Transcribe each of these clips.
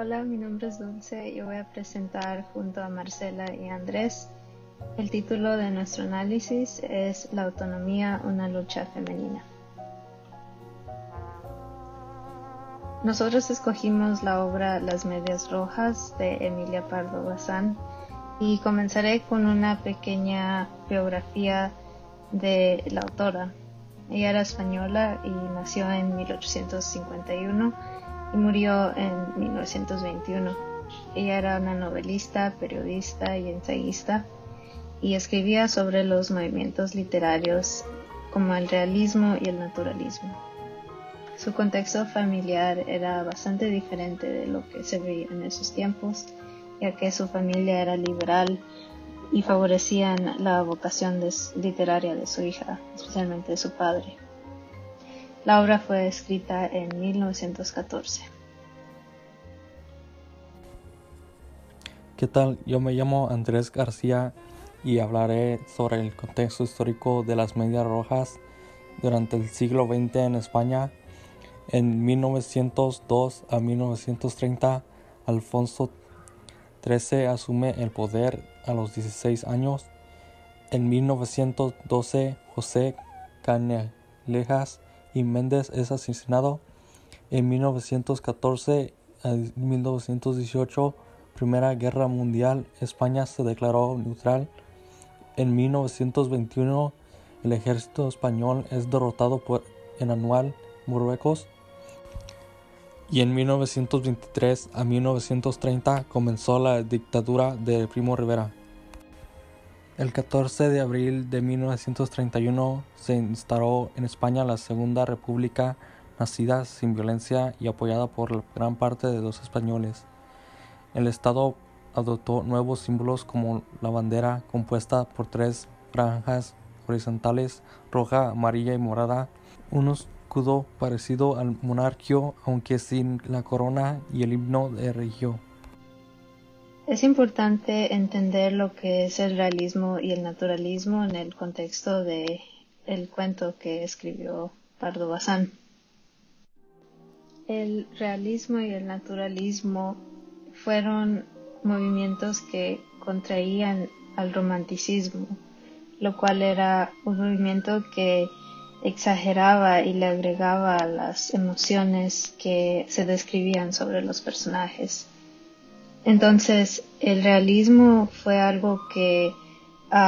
Hola, mi nombre es Dulce y voy a presentar junto a Marcela y Andrés. El título de nuestro análisis es La autonomía, una lucha femenina. Nosotros escogimos la obra Las Medias Rojas de Emilia Pardo Bazán y comenzaré con una pequeña biografía de la autora. Ella era española y nació en 1851 y murió en 1921. Ella era una novelista, periodista y ensayista y escribía sobre los movimientos literarios como el realismo y el naturalismo. Su contexto familiar era bastante diferente de lo que se veía en esos tiempos, ya que su familia era liberal y favorecían la vocación literaria de su hija, especialmente de su padre. La obra fue escrita en 1914. ¿Qué tal? Yo me llamo Andrés García y hablaré sobre el contexto histórico de las medias rojas durante el siglo XX en España. En 1902 a 1930, Alfonso XIII asume el poder a los 16 años. En 1912, José Canalejas y Méndez es asesinado. En 1914 a 1918, Primera Guerra Mundial, España se declaró neutral. En 1921, el ejército español es derrotado por, en Anual, Marruecos. Y en 1923 a 1930 comenzó la dictadura de Primo Rivera. El 14 de abril de 1931 se instaló en España la Segunda República, nacida sin violencia y apoyada por gran parte de los españoles. El Estado adoptó nuevos símbolos como la bandera compuesta por tres franjas horizontales, roja, amarilla y morada, un escudo parecido al monarquio aunque sin la corona y el himno de regio. Es importante entender lo que es el realismo y el naturalismo en el contexto de el cuento que escribió Pardo Bazán. El realismo y el naturalismo fueron movimientos que contraían al romanticismo, lo cual era un movimiento que exageraba y le agregaba las emociones que se describían sobre los personajes. Entonces, el realismo fue algo que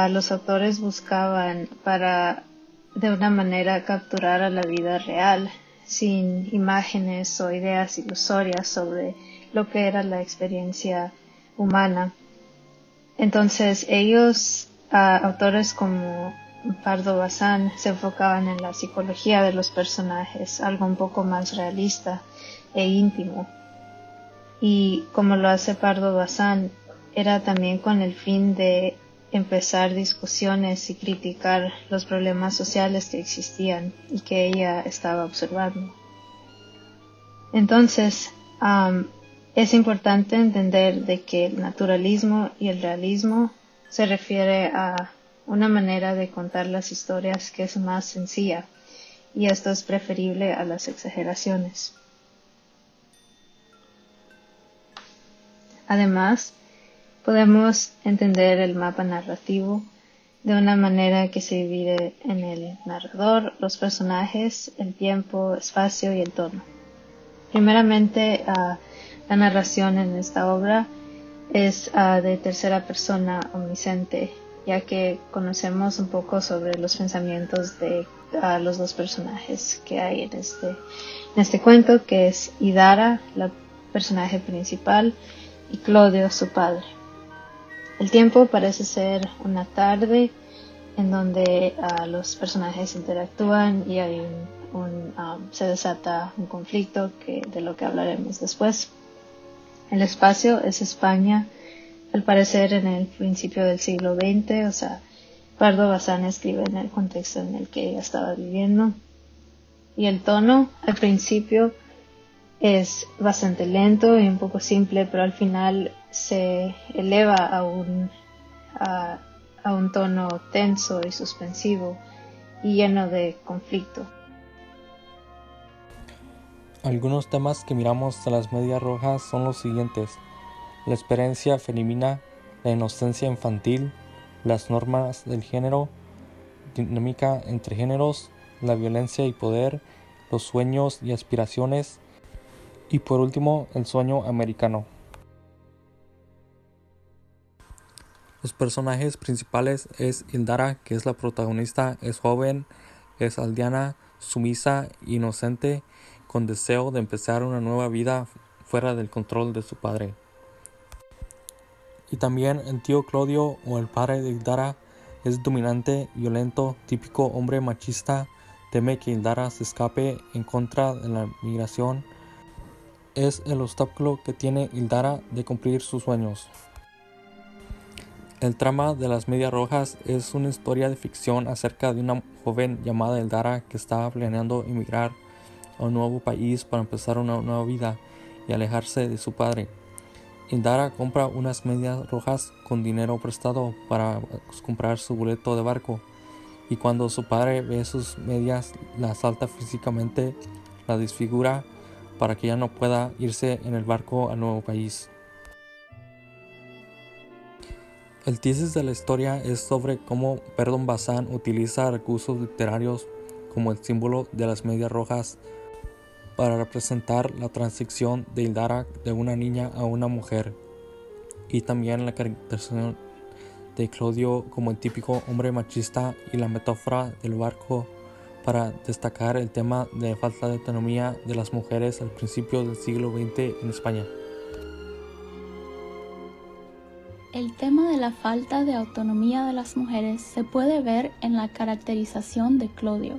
los autores buscaban para de una manera capturar a la vida real, sin imágenes o ideas ilusorias sobre lo que era la experiencia humana. Entonces, ellos, autores como Pardo Bazán, se enfocaban en la psicología de los personajes, algo un poco más realista e íntimo y como lo hace Pardo Bazán, era también con el fin de empezar discusiones y criticar los problemas sociales que existían y que ella estaba observando. Entonces, es importante entender de que el naturalismo y el realismo se refiere a una manera de contar las historias que es más sencilla y esto es preferible a las exageraciones. Además, podemos entender el mapa narrativo de una manera que se divide en el narrador, los personajes, el tiempo, espacio y el tono. Primeramente, ah, la narración en esta obra es ah, de tercera persona omnisciente, ya que conocemos un poco sobre los pensamientos de ah, los dos personajes que hay en este, en este cuento, que es Idara, la personaje principal, y Claudio su padre. El tiempo parece ser una tarde en donde ah, los personajes interactúan y ah, se desata un conflicto que, de lo que hablaremos después. El espacio es España, al parecer en el principio del siglo XX, o sea, Pardo Bazán escribe en el contexto en el que ella estaba viviendo. Y el tono, al principio, es bastante lento y un poco simple, pero al final se eleva a un, a, un tono tenso y suspensivo y lleno de conflicto. Algunos temas que miramos de las medias rojas son los siguientes. La experiencia femenina, la inocencia infantil, las normas del género, dinámica entre géneros, la violencia y poder, los sueños y aspiraciones, y por último el sueño americano. Los personajes principales es Indara, que es la protagonista, es joven, es aldeana, sumisa, inocente, con deseo de empezar una nueva vida fuera del control de su padre. Y también el tío Claudio o el padre de Indara es dominante, violento, típico hombre machista, teme que Indara se escape en contra de la migración. Es el obstáculo que tiene Ildara de cumplir sus sueños. El trama de las Medias Rojas es una historia de ficción acerca de una joven llamada Eldara que estaba planeando emigrar a un nuevo país para empezar una nueva vida y alejarse de su padre. Eldara compra unas medias rojas con dinero prestado para comprar su boleto de barco y cuando su padre ve sus medias la asalta físicamente, la desfigura para que ya no pueda irse en el barco al nuevo país. El tesis de la historia es sobre cómo Perdón Bazán utiliza recursos literarios como el símbolo de las medias rojas para representar la transición de Hildara de una niña a una mujer y también la caracterización de Claudio como el típico hombre machista y la metáfora del barco para destacar el tema de falta de autonomía de las mujeres al principio del siglo XX en España. El tema de la falta de autonomía de las mujeres se puede ver en la caracterización de Claudio.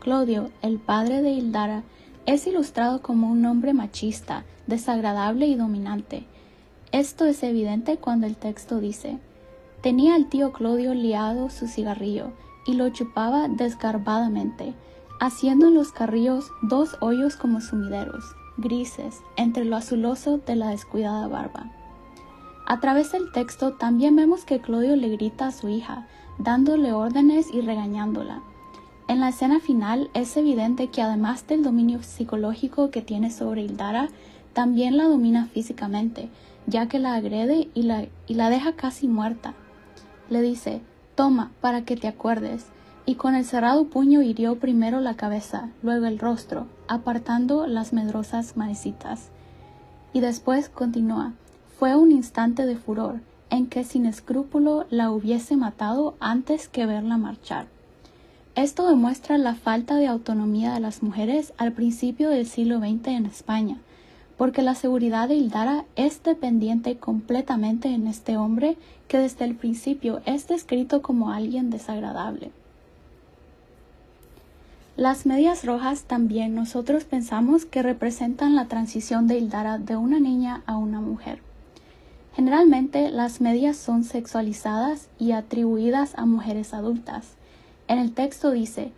Claudio, el padre de Hildara, es ilustrado como un hombre machista, desagradable y dominante. Esto es evidente cuando el texto dice, tenía el tío Claudio liado su cigarrillo y lo chupaba desgarbadamente, haciendo en los carrillos dos hoyos como sumideros, grises, entre lo azuloso de la descuidada barba. A través del texto también vemos que Claudio le grita a su hija, dándole órdenes y regañándola. En la escena final es evidente que además del dominio psicológico que tiene sobre Hildara, también la domina físicamente, ya que la agrede y la, y la deja casi muerta. Le dice, toma, para que te acuerdes, y con el cerrado puño hirió primero la cabeza, luego el rostro, apartando las medrosas manecitas. Y después continúa, fue un instante de furor, en que sin escrúpulo la hubiese matado antes que verla marchar. Esto demuestra la falta de autonomía de las mujeres al principio del siglo XX en España, porque la seguridad de Hildara es dependiente completamente en este hombre que desde el principio es descrito como alguien desagradable. Las medias rojas también nosotros pensamos que representan la transición de Hildara de una niña a una mujer. Generalmente las medias son sexualizadas y atribuidas a mujeres adultas. En el texto dice,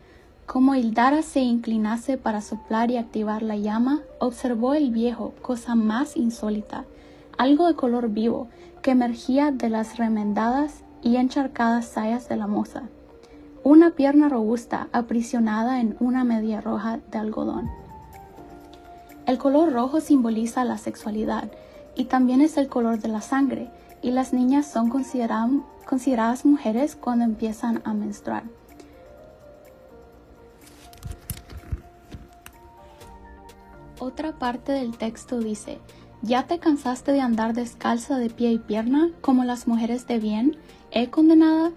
como Hildara se inclinase para soplar y activar la llama, observó el viejo cosa más insólita, algo de color vivo que emergía de las remendadas y encharcadas sayas de la moza. Una pierna robusta aprisionada en una media roja de algodón. El color rojo simboliza la sexualidad y también es el color de la sangre, y las niñas son consideradas mujeres cuando empiezan a menstruar. Otra parte del texto dice, ¿ya te cansaste de andar descalza de pie y pierna como las mujeres de bien? ¿He condenada?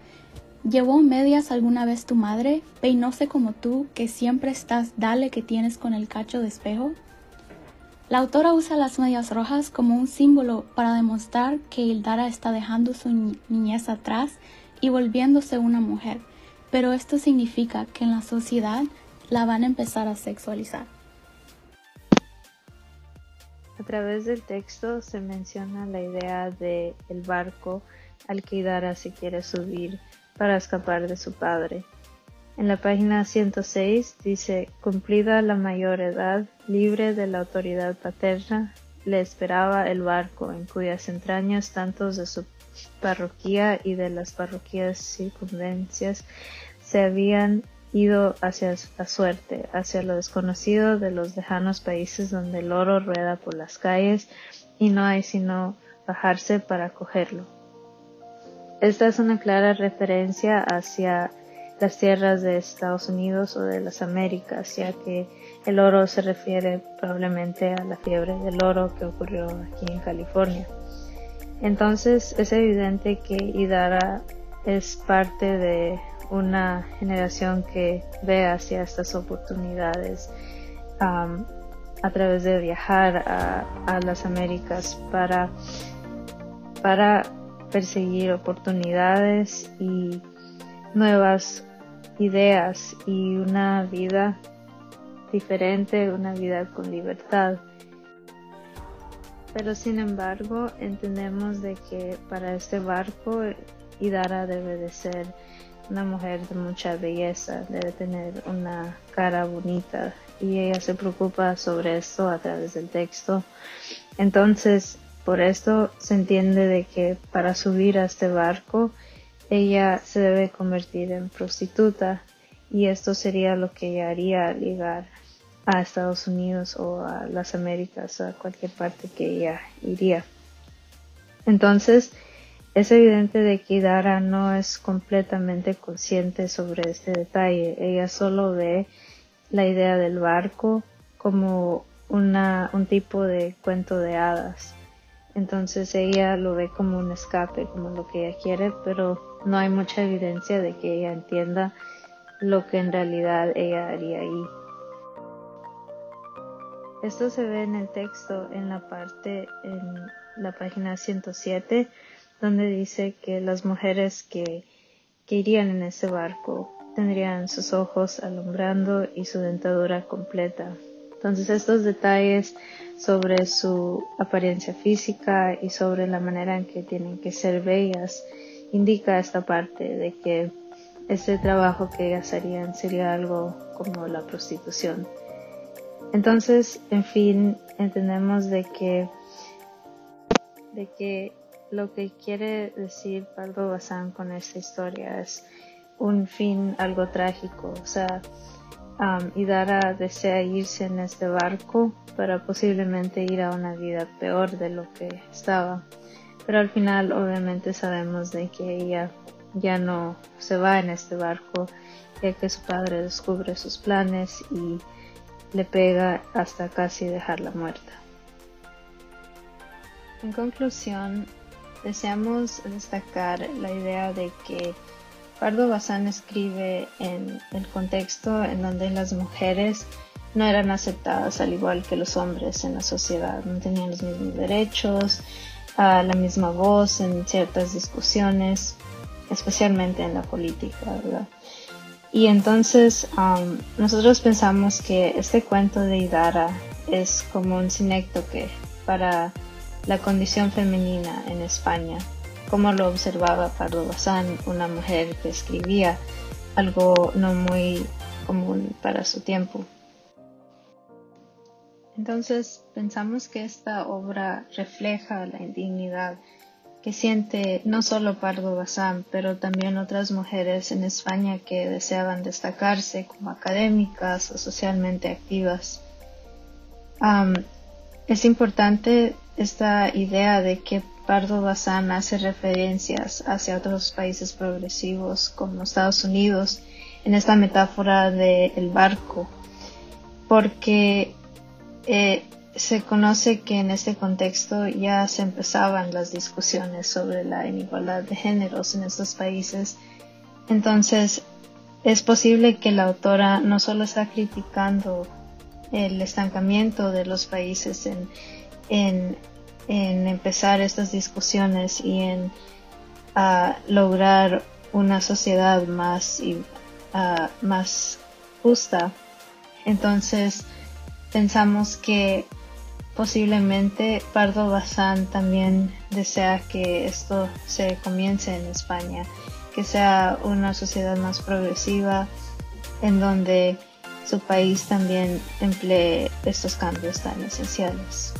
¿Llevó medias alguna vez tu madre? ¿Peinóse como tú, que siempre estás dale que tienes con el cacho de espejo? La autora usa las medias rojas como un símbolo para demostrar que Hildara está dejando su niñez atrás y volviéndose una mujer, pero esto significa que en la sociedad la van a empezar a sexualizar. A través del texto se menciona la idea de el barco al que Hildara se quiere subir para escapar de su padre. En la página 106 dice, cumplida la mayor edad, libre de la autoridad paterna, le esperaba el barco en cuyas entrañas tantos de su parroquia y de las parroquias circundencias se habían ido hacia la suerte, hacia lo desconocido de los lejanos países donde el oro rueda por las calles y no hay sino bajarse para cogerlo. Esta es una clara referencia hacia las tierras de Estados Unidos o de las Américas, ya que el oro se refiere probablemente a la fiebre del oro que ocurrió aquí en California. Entonces es evidente que Idara es parte de una generación que ve hacia estas oportunidades a través de viajar a, las Américas para, para perseguir oportunidades y nuevas ideas y una vida diferente, una vida con libertad. Pero sin embargo, entendemos de que para este barco Idara debe de ser una mujer de mucha belleza, debe tener una cara bonita y ella se preocupa sobre esto a través del texto. Entonces, por esto se entiende de que para subir a este barco ella se debe convertir en prostituta y esto sería lo que ella haría al llegar a Estados Unidos o a las Américas, a cualquier parte que ella iría. Entonces, es evidente de que Dara no es completamente consciente sobre este detalle. Ella solo ve la idea del barco como una, un tipo de cuento de hadas. Entonces ella lo ve como un escape, como lo que ella quiere, pero no hay mucha evidencia de que ella entienda lo que en realidad ella haría ahí. Esto se ve en el texto en la parte en la página 107 donde dice que las mujeres que, que irían en ese barco tendrían sus ojos alumbrando y su dentadura completa. Entonces estos detalles sobre su apariencia física y sobre la manera en que tienen que ser bellas indica esta parte de que este trabajo que ellas harían sería algo como la prostitución. Entonces, en fin, entendemos de que de que lo que quiere decir Pablo Bazán con esta historia es un fin algo trágico. O sea, um, Idara desea irse en este barco para posiblemente ir a una vida peor de lo que estaba. Pero al final obviamente sabemos de que ella ya no se va en este barco ya que su padre descubre sus planes y le pega hasta casi dejarla muerta. En conclusión, deseamos destacar la idea de que Pardo Bazán escribe en el contexto en donde las mujeres no eran aceptadas al igual que los hombres en la sociedad, no tenían los mismos derechos, la misma voz en ciertas discusiones, especialmente en la política, ¿verdad? Y entonces um, nosotros pensamos que este cuento de Idara es como un sinéctoque para la condición femenina en España, como lo observaba Pardo Bazán, una mujer que escribía algo no muy común para su tiempo. Entonces pensamos que esta obra refleja la indignidad que siente no solo Pardo Bazán, pero también otras mujeres en España que deseaban destacarse como académicas o socialmente activas. es importante esta idea de que Pardo Bazán hace referencias hacia otros países progresivos como Estados Unidos en esta metáfora del barco, porque eh, se conoce que en este contexto ya se empezaban las discusiones sobre la inigualdad de géneros en estos países. Entonces, es posible que la autora no solo está criticando el estancamiento de los países en, en, empezar estas discusiones y en ah, lograr una sociedad más, y, ah, más justa. Entonces, pensamos que Posiblemente Pardo Bazán también desea que esto se comience en España, que sea una sociedad más progresiva en donde su país también emplee estos cambios tan esenciales.